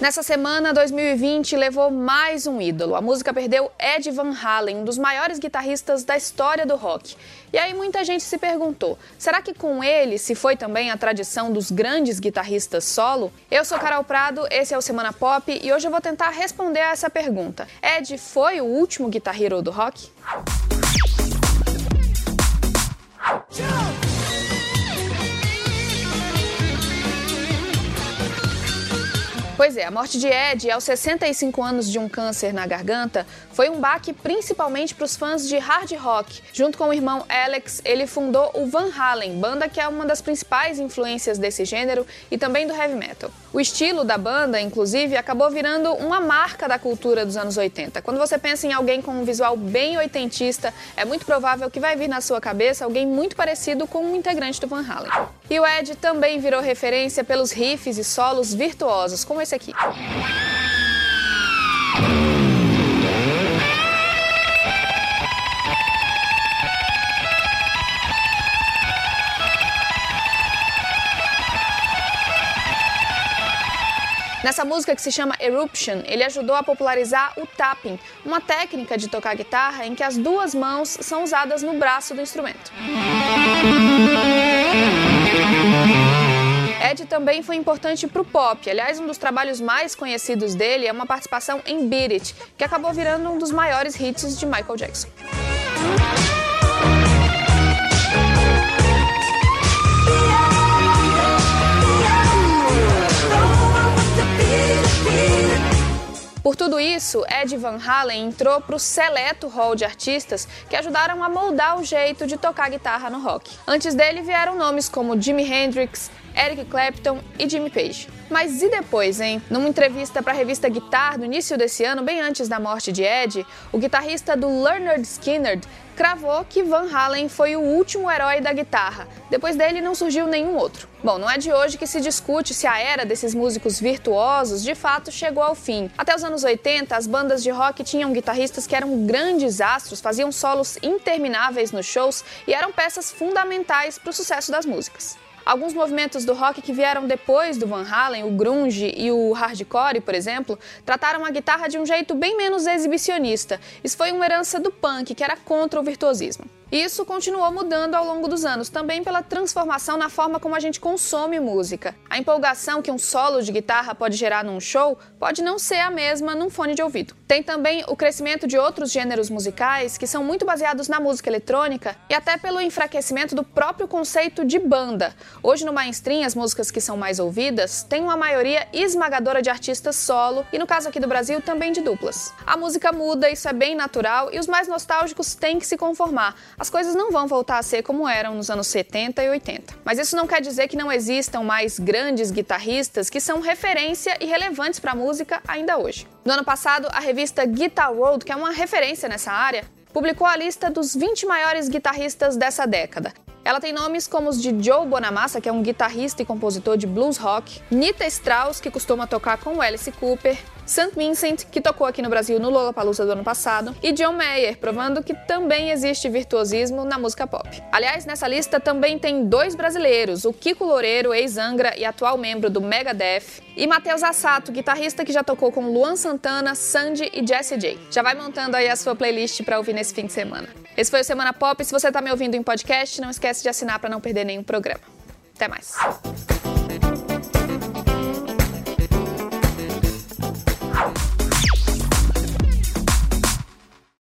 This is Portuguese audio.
Nessa semana, 2020 levou mais um ídolo. A música perdeu Ed Van Halen, um dos maiores guitarristas da história do rock. E aí muita gente se perguntou: será que com ele se foi também a tradição dos grandes guitarristas solo? Eu sou Carol Prado, esse é o Semana Pop e hoje eu vou tentar responder a essa pergunta. Ed foi o último guitar hero do rock? Pois é, a morte de Ed aos 65 anos de um câncer na garganta foi um baque principalmente para os fãs de hard rock. Junto com o irmão Alex, ele fundou o Van Halen, banda que é uma das principais influências desse gênero e também do heavy metal. O estilo da banda, inclusive, acabou virando uma marca da cultura dos anos 80. Quando você pensa em alguém com um visual bem oitentista, é muito provável que vai vir na sua cabeça alguém muito parecido com um integrante do Van Halen. E o Ed também virou referência pelos riffs e solos virtuosos, como esse aqui. Nessa música que se chama Eruption, ele ajudou a popularizar o tapping, uma técnica de tocar guitarra em que as duas mãos são usadas no braço do instrumento. Ed também foi importante para o pop. Aliás, um dos trabalhos mais conhecidos dele é uma participação em Beat It, que acabou virando um dos maiores hits de Michael Jackson. Por tudo isso, Ed Van Halen entrou para o seleto hall de artistas que ajudaram a moldar o jeito de tocar guitarra no rock. Antes dele vieram nomes como Jimi Hendrix, Eric Clapton e Jimmy Page. Mas e depois, hein? Numa entrevista para a revista Guitar no início desse ano, bem antes da morte de Ed, o guitarrista do Leonard Skinner cravou que Van Halen foi o último herói da guitarra. Depois dele não surgiu nenhum outro. Bom, não é de hoje que se discute se a era desses músicos virtuosos de fato chegou ao fim. Até os anos 80, as bandas de rock tinham guitarristas que eram grandes astros, faziam solos intermináveis nos shows e eram peças fundamentais para o sucesso das músicas. Alguns movimentos do rock que vieram depois do Van Halen, o grunge e o hardcore, por exemplo, trataram a guitarra de um jeito bem menos exibicionista. Isso foi uma herança do punk, que era contra o virtuosismo. Isso continuou mudando ao longo dos anos, também pela transformação na forma como a gente consome música. A empolgação que um solo de guitarra pode gerar num show pode não ser a mesma num fone de ouvido. Tem também o crescimento de outros gêneros musicais que são muito baseados na música eletrônica e até pelo enfraquecimento do próprio conceito de banda. Hoje no mainstream, as músicas que são mais ouvidas têm uma maioria esmagadora de artistas solo e no caso aqui do Brasil também de duplas. A música muda, isso é bem natural e os mais nostálgicos têm que se conformar as coisas não vão voltar a ser como eram nos anos 70 e 80. Mas isso não quer dizer que não existam mais grandes guitarristas que são referência e relevantes para a música ainda hoje. No ano passado, a revista Guitar World, que é uma referência nessa área, publicou a lista dos 20 maiores guitarristas dessa década. Ela tem nomes como os de Joe Bonamassa, que é um guitarrista e compositor de blues rock, Nita Strauss, que costuma tocar com Alice Cooper, St. Vincent, que tocou aqui no Brasil no Lollapalooza do ano passado, e John Mayer, provando que também existe virtuosismo na música pop. Aliás, nessa lista também tem dois brasileiros, o Kiko Loureiro, ex-Angra e atual membro do Megadeth, e Matheus Assato, guitarrista que já tocou com Luan Santana, Sandy e Jessie J. Já vai montando aí a sua playlist para ouvir nesse fim de semana. Esse foi o Semana Pop. Se você está me ouvindo em podcast, não esquece de assinar para não perder nenhum programa. Até mais.